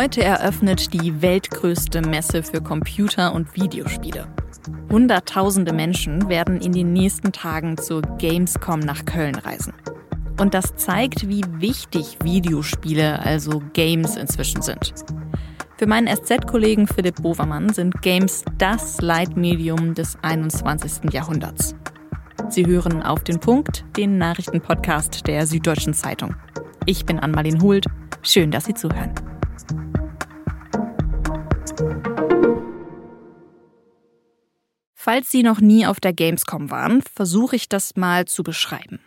Heute eröffnet die weltgrößte Messe für Computer- und Videospiele. Hunderttausende Menschen werden in den nächsten Tagen zur Gamescom nach Köln reisen. Und das zeigt, wie wichtig Videospiele, also Games, inzwischen sind. Für meinen SZ-Kollegen Philipp Bovermann sind Games das Leitmedium des 21. Jahrhunderts. Sie hören auf den Punkt, den Nachrichtenpodcast der Süddeutschen Zeitung. Ich bin Anmalin Hult. Schön, dass Sie zuhören. Falls Sie noch nie auf der Gamescom waren, versuche ich das mal zu beschreiben.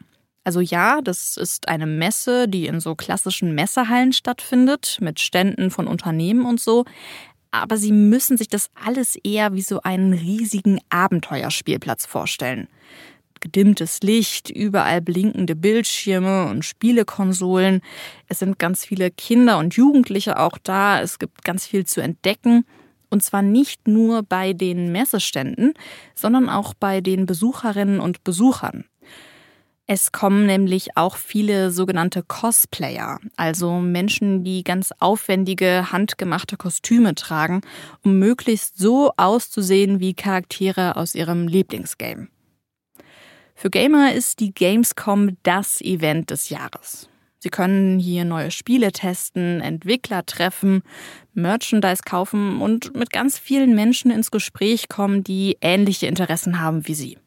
Also ja, das ist eine Messe, die in so klassischen Messehallen stattfindet, mit Ständen von Unternehmen und so. Aber Sie müssen sich das alles eher wie so einen riesigen Abenteuerspielplatz vorstellen. Gedimmtes Licht, überall blinkende Bildschirme und Spielekonsolen. Es sind ganz viele Kinder und Jugendliche auch da. Es gibt ganz viel zu entdecken. Und zwar nicht nur bei den Messeständen, sondern auch bei den Besucherinnen und Besuchern. Es kommen nämlich auch viele sogenannte Cosplayer, also Menschen, die ganz aufwendige, handgemachte Kostüme tragen, um möglichst so auszusehen wie Charaktere aus ihrem Lieblingsgame. Für Gamer ist die Gamescom das Event des Jahres. Sie können hier neue Spiele testen, Entwickler treffen, Merchandise kaufen und mit ganz vielen Menschen ins Gespräch kommen, die ähnliche Interessen haben wie Sie.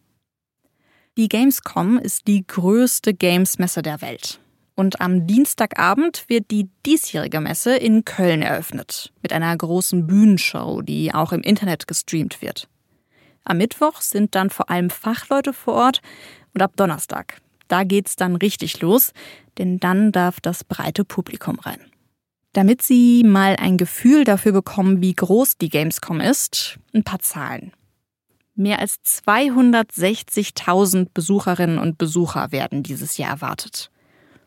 Die Gamescom ist die größte Games-Messe der Welt. Und am Dienstagabend wird die diesjährige Messe in Köln eröffnet. Mit einer großen Bühnenshow, die auch im Internet gestreamt wird. Am Mittwoch sind dann vor allem Fachleute vor Ort und ab Donnerstag da geht's dann richtig los, denn dann darf das breite Publikum rein. Damit Sie mal ein Gefühl dafür bekommen, wie groß die Gamescom ist, ein paar Zahlen. Mehr als 260.000 Besucherinnen und Besucher werden dieses Jahr erwartet.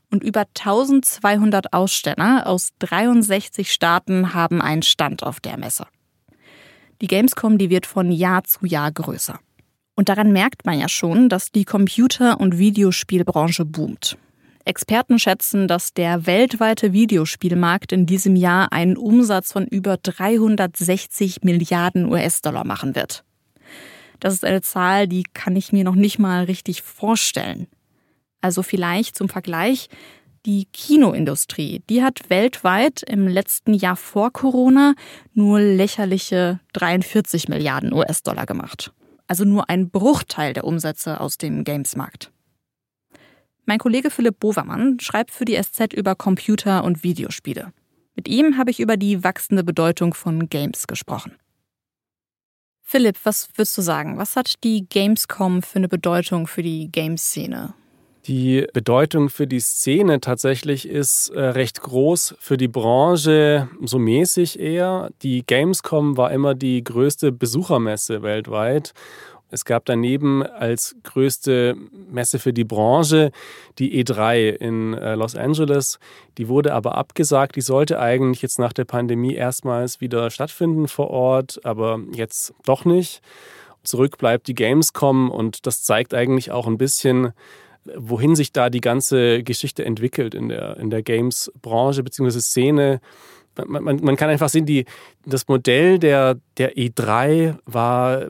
Und über 1200 Aussteller aus 63 Staaten haben einen Stand auf der Messe. Die Gamescom, die wird von Jahr zu Jahr größer. Und daran merkt man ja schon, dass die Computer- und Videospielbranche boomt. Experten schätzen, dass der weltweite Videospielmarkt in diesem Jahr einen Umsatz von über 360 Milliarden US-Dollar machen wird. Das ist eine Zahl, die kann ich mir noch nicht mal richtig vorstellen. Also vielleicht zum Vergleich, die Kinoindustrie, die hat weltweit im letzten Jahr vor Corona nur lächerliche 43 Milliarden US-Dollar gemacht also nur ein Bruchteil der Umsätze aus dem Gamesmarkt. Mein Kollege Philipp Bovermann schreibt für die SZ über Computer- und Videospiele. Mit ihm habe ich über die wachsende Bedeutung von Games gesprochen. Philipp, was würdest du sagen? Was hat die Gamescom für eine Bedeutung für die Gamesszene? Die Bedeutung für die Szene tatsächlich ist äh, recht groß, für die Branche so mäßig eher. Die Gamescom war immer die größte Besuchermesse weltweit. Es gab daneben als größte Messe für die Branche die E3 in äh, Los Angeles. Die wurde aber abgesagt. Die sollte eigentlich jetzt nach der Pandemie erstmals wieder stattfinden vor Ort, aber jetzt doch nicht. Zurück bleibt die Gamescom und das zeigt eigentlich auch ein bisschen, wohin sich da die ganze Geschichte entwickelt in der, in der Games-Branche bzw. Szene. Man, man, man, kann einfach sehen, die, das Modell der, der E3 war,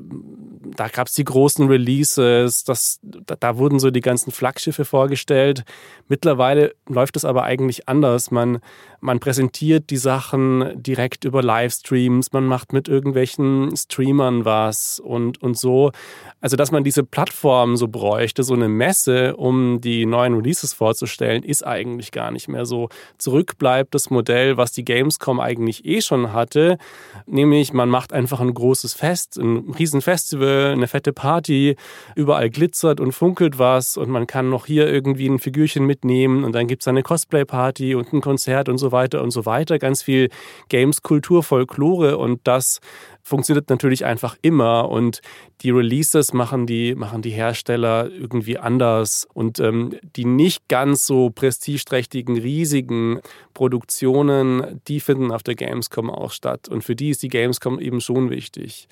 da gab es die großen Releases, das, da, da, wurden so die ganzen Flaggschiffe vorgestellt. Mittlerweile läuft es aber eigentlich anders. Man, man präsentiert die Sachen direkt über Livestreams, man macht mit irgendwelchen Streamern was und, und so. Also, dass man diese Plattform so bräuchte, so eine Messe, um die neuen Releases vorzustellen, ist eigentlich gar nicht mehr so. Zurück bleibt das Modell, was die Gamescom eigentlich eh schon hatte, nämlich man macht einfach ein großes Fest, ein Riesenfestival, eine fette Party, überall glitzert und funkelt was und man kann noch hier irgendwie ein Figürchen mitnehmen und dann gibt es eine Cosplay-Party und ein Konzert und so weiter und so weiter. Ganz viel Games, Kultur, Folklore und das funktioniert natürlich einfach immer und die Releases machen die, machen die Hersteller irgendwie anders und ähm, die nicht ganz so prestigeträchtigen, riesigen Produktionen, die finden auf der Gamescom auch statt und für die ist die Gamescom eben schon wichtig.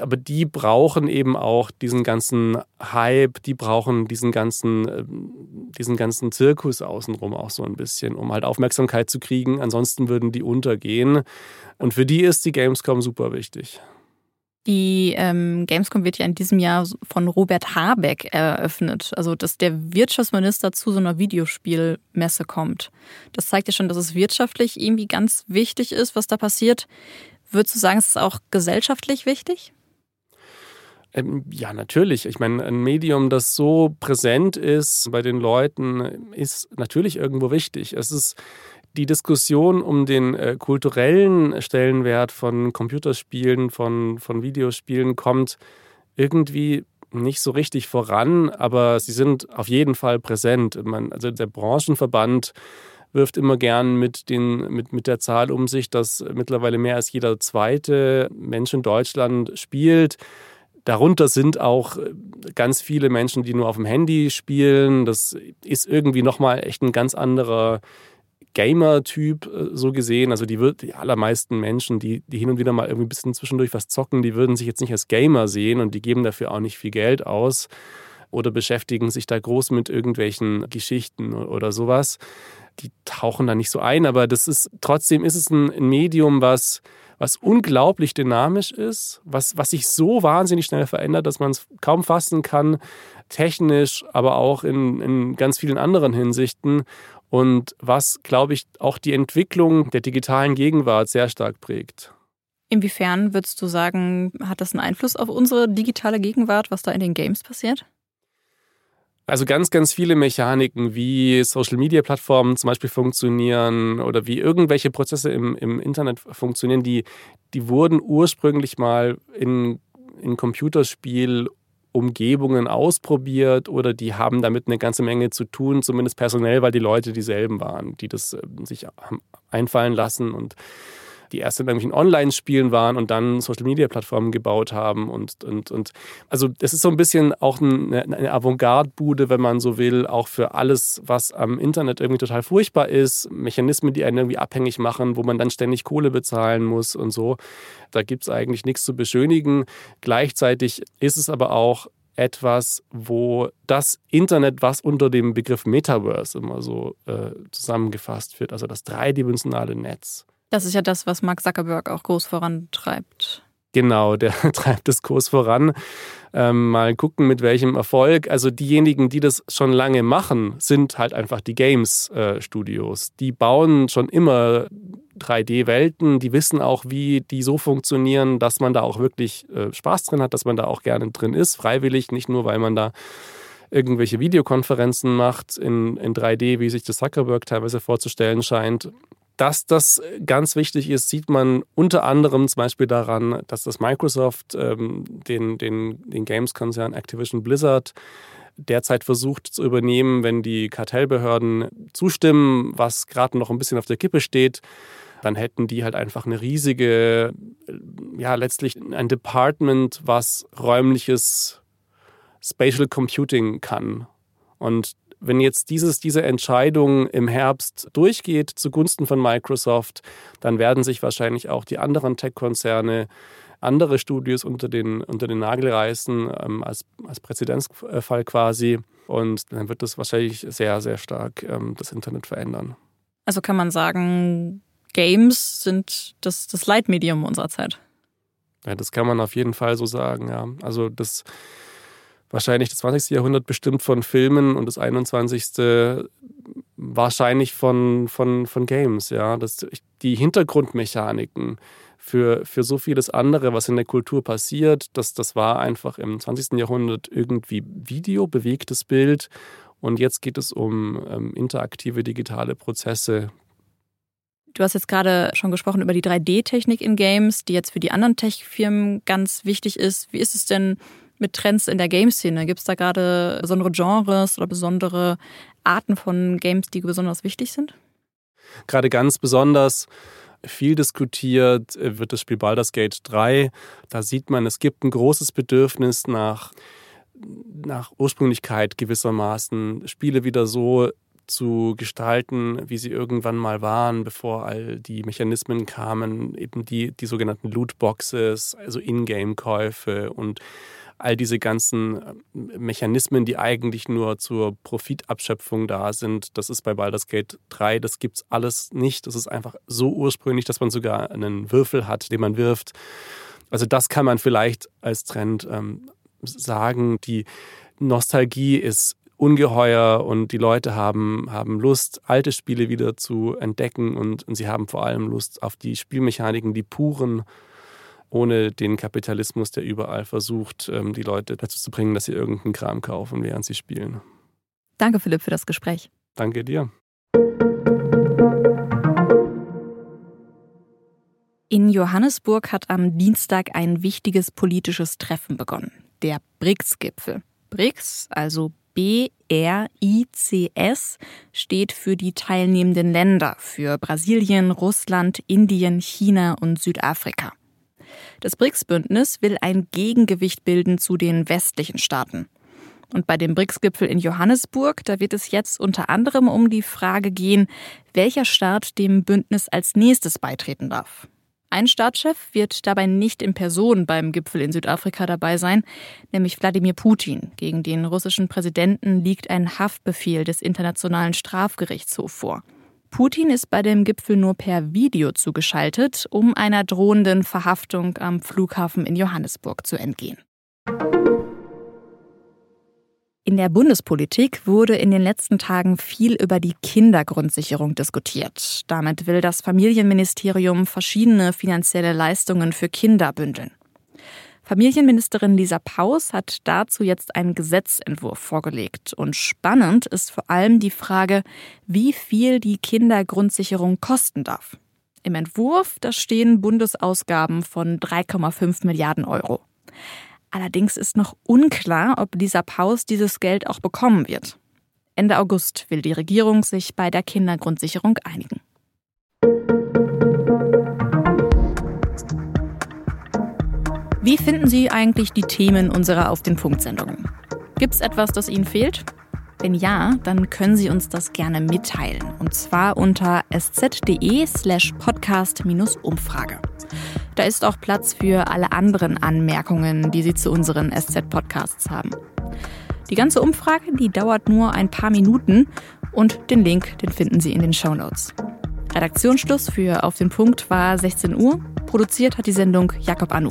Aber die brauchen eben auch diesen ganzen Hype, die brauchen diesen ganzen, ähm, diesen ganzen Zirkus außenrum auch so ein bisschen, um halt Aufmerksamkeit zu kriegen. Ansonsten würden die untergehen. Und für die ist die Gamescom super wichtig. Die ähm, Gamescom wird ja in diesem Jahr von Robert Habeck eröffnet. Also, dass der Wirtschaftsminister zu so einer Videospielmesse kommt. Das zeigt ja schon, dass es wirtschaftlich irgendwie ganz wichtig ist, was da passiert. Würdest du sagen, es ist auch gesellschaftlich wichtig? Ähm, ja, natürlich. Ich meine, ein Medium, das so präsent ist bei den Leuten, ist natürlich irgendwo wichtig. Es ist die Diskussion um den äh, kulturellen Stellenwert von Computerspielen, von, von Videospielen kommt irgendwie nicht so richtig voran, aber sie sind auf jeden Fall präsent. Man, also der Branchenverband wirft immer gern mit, den, mit, mit der Zahl um sich, dass mittlerweile mehr als jeder zweite Mensch in Deutschland spielt. Darunter sind auch ganz viele Menschen, die nur auf dem Handy spielen. Das ist irgendwie nochmal echt ein ganz anderer Gamer-Typ äh, so gesehen. Also die, die allermeisten Menschen, die, die hin und wieder mal irgendwie ein bisschen zwischendurch was zocken, die würden sich jetzt nicht als Gamer sehen und die geben dafür auch nicht viel Geld aus oder beschäftigen sich da groß mit irgendwelchen Geschichten oder sowas. Die tauchen da nicht so ein, aber das ist trotzdem ist es ein Medium, was, was unglaublich dynamisch ist, was, was sich so wahnsinnig schnell verändert, dass man es kaum fassen kann, technisch, aber auch in, in ganz vielen anderen Hinsichten und was, glaube ich, auch die Entwicklung der digitalen Gegenwart sehr stark prägt. Inwiefern würdest du sagen, hat das einen Einfluss auf unsere digitale Gegenwart, was da in den Games passiert? Also ganz, ganz viele Mechaniken, wie Social-Media-Plattformen zum Beispiel funktionieren oder wie irgendwelche Prozesse im, im Internet funktionieren, die, die wurden ursprünglich mal in, in Computerspiel Umgebungen ausprobiert oder die haben damit eine ganze Menge zu tun, zumindest personell, weil die Leute dieselben waren, die das äh, sich einfallen lassen und die erst in irgendwelchen Online-Spielen waren und dann Social-Media-Plattformen gebaut haben. Und, und, und also es ist so ein bisschen auch eine, eine Avantgarde-Bude, wenn man so will, auch für alles, was am Internet irgendwie total furchtbar ist. Mechanismen, die einen irgendwie abhängig machen, wo man dann ständig Kohle bezahlen muss und so. Da gibt es eigentlich nichts zu beschönigen. Gleichzeitig ist es aber auch etwas, wo das Internet, was unter dem Begriff Metaverse immer so äh, zusammengefasst wird, also das dreidimensionale Netz, das ist ja das, was Mark Zuckerberg auch groß vorantreibt. Genau, der treibt es groß voran. Ähm, mal gucken, mit welchem Erfolg. Also diejenigen, die das schon lange machen, sind halt einfach die Games-Studios. Äh, die bauen schon immer 3D-Welten, die wissen auch, wie die so funktionieren, dass man da auch wirklich äh, Spaß drin hat, dass man da auch gerne drin ist, freiwillig, nicht nur, weil man da irgendwelche Videokonferenzen macht in, in 3D, wie sich das Zuckerberg teilweise vorzustellen scheint. Dass das ganz wichtig ist, sieht man unter anderem zum Beispiel daran, dass das Microsoft ähm, den, den, den Games-Konzern Activision Blizzard derzeit versucht zu übernehmen, wenn die Kartellbehörden zustimmen, was gerade noch ein bisschen auf der Kippe steht. Dann hätten die halt einfach eine riesige, ja, letztlich ein Department, was räumliches Spatial Computing kann. Und wenn jetzt dieses, diese Entscheidung im Herbst durchgeht zugunsten von Microsoft, dann werden sich wahrscheinlich auch die anderen Tech-Konzerne andere Studios unter den, unter den Nagel reißen, ähm, als, als Präzedenzfall quasi. Und dann wird das wahrscheinlich sehr, sehr stark ähm, das Internet verändern. Also kann man sagen, Games sind das, das Leitmedium unserer Zeit. Ja, das kann man auf jeden Fall so sagen, ja. Also das wahrscheinlich das 20. Jahrhundert bestimmt von Filmen und das 21. wahrscheinlich von, von, von Games. Ja? Das, die Hintergrundmechaniken für, für so vieles andere, was in der Kultur passiert, das, das war einfach im 20. Jahrhundert irgendwie Video, bewegtes Bild. Und jetzt geht es um ähm, interaktive digitale Prozesse, Du hast jetzt gerade schon gesprochen über die 3D-Technik in Games, die jetzt für die anderen Tech-Firmen ganz wichtig ist. Wie ist es denn mit Trends in der Game-Szene? Gibt es da gerade besondere Genres oder besondere Arten von Games, die besonders wichtig sind? Gerade ganz besonders viel diskutiert wird das Spiel Baldur's Gate 3. Da sieht man, es gibt ein großes Bedürfnis nach, nach Ursprünglichkeit gewissermaßen, Spiele wieder so zu gestalten, wie sie irgendwann mal waren, bevor all die Mechanismen kamen, eben die, die sogenannten Lootboxes, also Ingame-Käufe und all diese ganzen äh, Mechanismen, die eigentlich nur zur Profitabschöpfung da sind, das ist bei Baldur's Gate 3, das gibt es alles nicht. Das ist einfach so ursprünglich, dass man sogar einen Würfel hat, den man wirft. Also das kann man vielleicht als Trend ähm, sagen. Die Nostalgie ist ungeheuer und die Leute haben, haben Lust, alte Spiele wieder zu entdecken und, und sie haben vor allem Lust auf die Spielmechaniken, die puren ohne den Kapitalismus, der überall versucht, ähm, die Leute dazu zu bringen, dass sie irgendeinen Kram kaufen, während sie spielen. Danke, Philipp, für das Gespräch. Danke dir. In Johannesburg hat am Dienstag ein wichtiges politisches Treffen begonnen, der BRICS-Gipfel. BRICS, also B-R-I-C-S, steht für die teilnehmenden Länder, für Brasilien, Russland, Indien, China und Südafrika. Das BRICS-Bündnis will ein Gegengewicht bilden zu den westlichen Staaten. Und bei dem BRICS-Gipfel in Johannesburg, da wird es jetzt unter anderem um die Frage gehen, welcher Staat dem Bündnis als nächstes beitreten darf. Ein Staatschef wird dabei nicht in Person beim Gipfel in Südafrika dabei sein, nämlich Wladimir Putin. Gegen den russischen Präsidenten liegt ein Haftbefehl des Internationalen Strafgerichtshofs vor. Putin ist bei dem Gipfel nur per Video zugeschaltet, um einer drohenden Verhaftung am Flughafen in Johannesburg zu entgehen. In der Bundespolitik wurde in den letzten Tagen viel über die Kindergrundsicherung diskutiert. Damit will das Familienministerium verschiedene finanzielle Leistungen für Kinder bündeln. Familienministerin Lisa Paus hat dazu jetzt einen Gesetzentwurf vorgelegt. Und spannend ist vor allem die Frage, wie viel die Kindergrundsicherung kosten darf. Im Entwurf, da stehen Bundesausgaben von 3,5 Milliarden Euro. Allerdings ist noch unklar, ob Lisa Paus dieses Geld auch bekommen wird. Ende August will die Regierung sich bei der Kindergrundsicherung einigen. Wie finden Sie eigentlich die Themen unserer Auf den Punkt Sendungen? Gibt es etwas, das Ihnen fehlt? Wenn ja, dann können Sie uns das gerne mitteilen. Und zwar unter sz.de slash podcast-umfrage. Da ist auch Platz für alle anderen Anmerkungen, die Sie zu unseren SZ-Podcasts haben. Die ganze Umfrage, die dauert nur ein paar Minuten und den Link, den finden Sie in den Show Notes. Redaktionsschluss für Auf den Punkt war 16 Uhr. Produziert hat die Sendung Jakob Anu.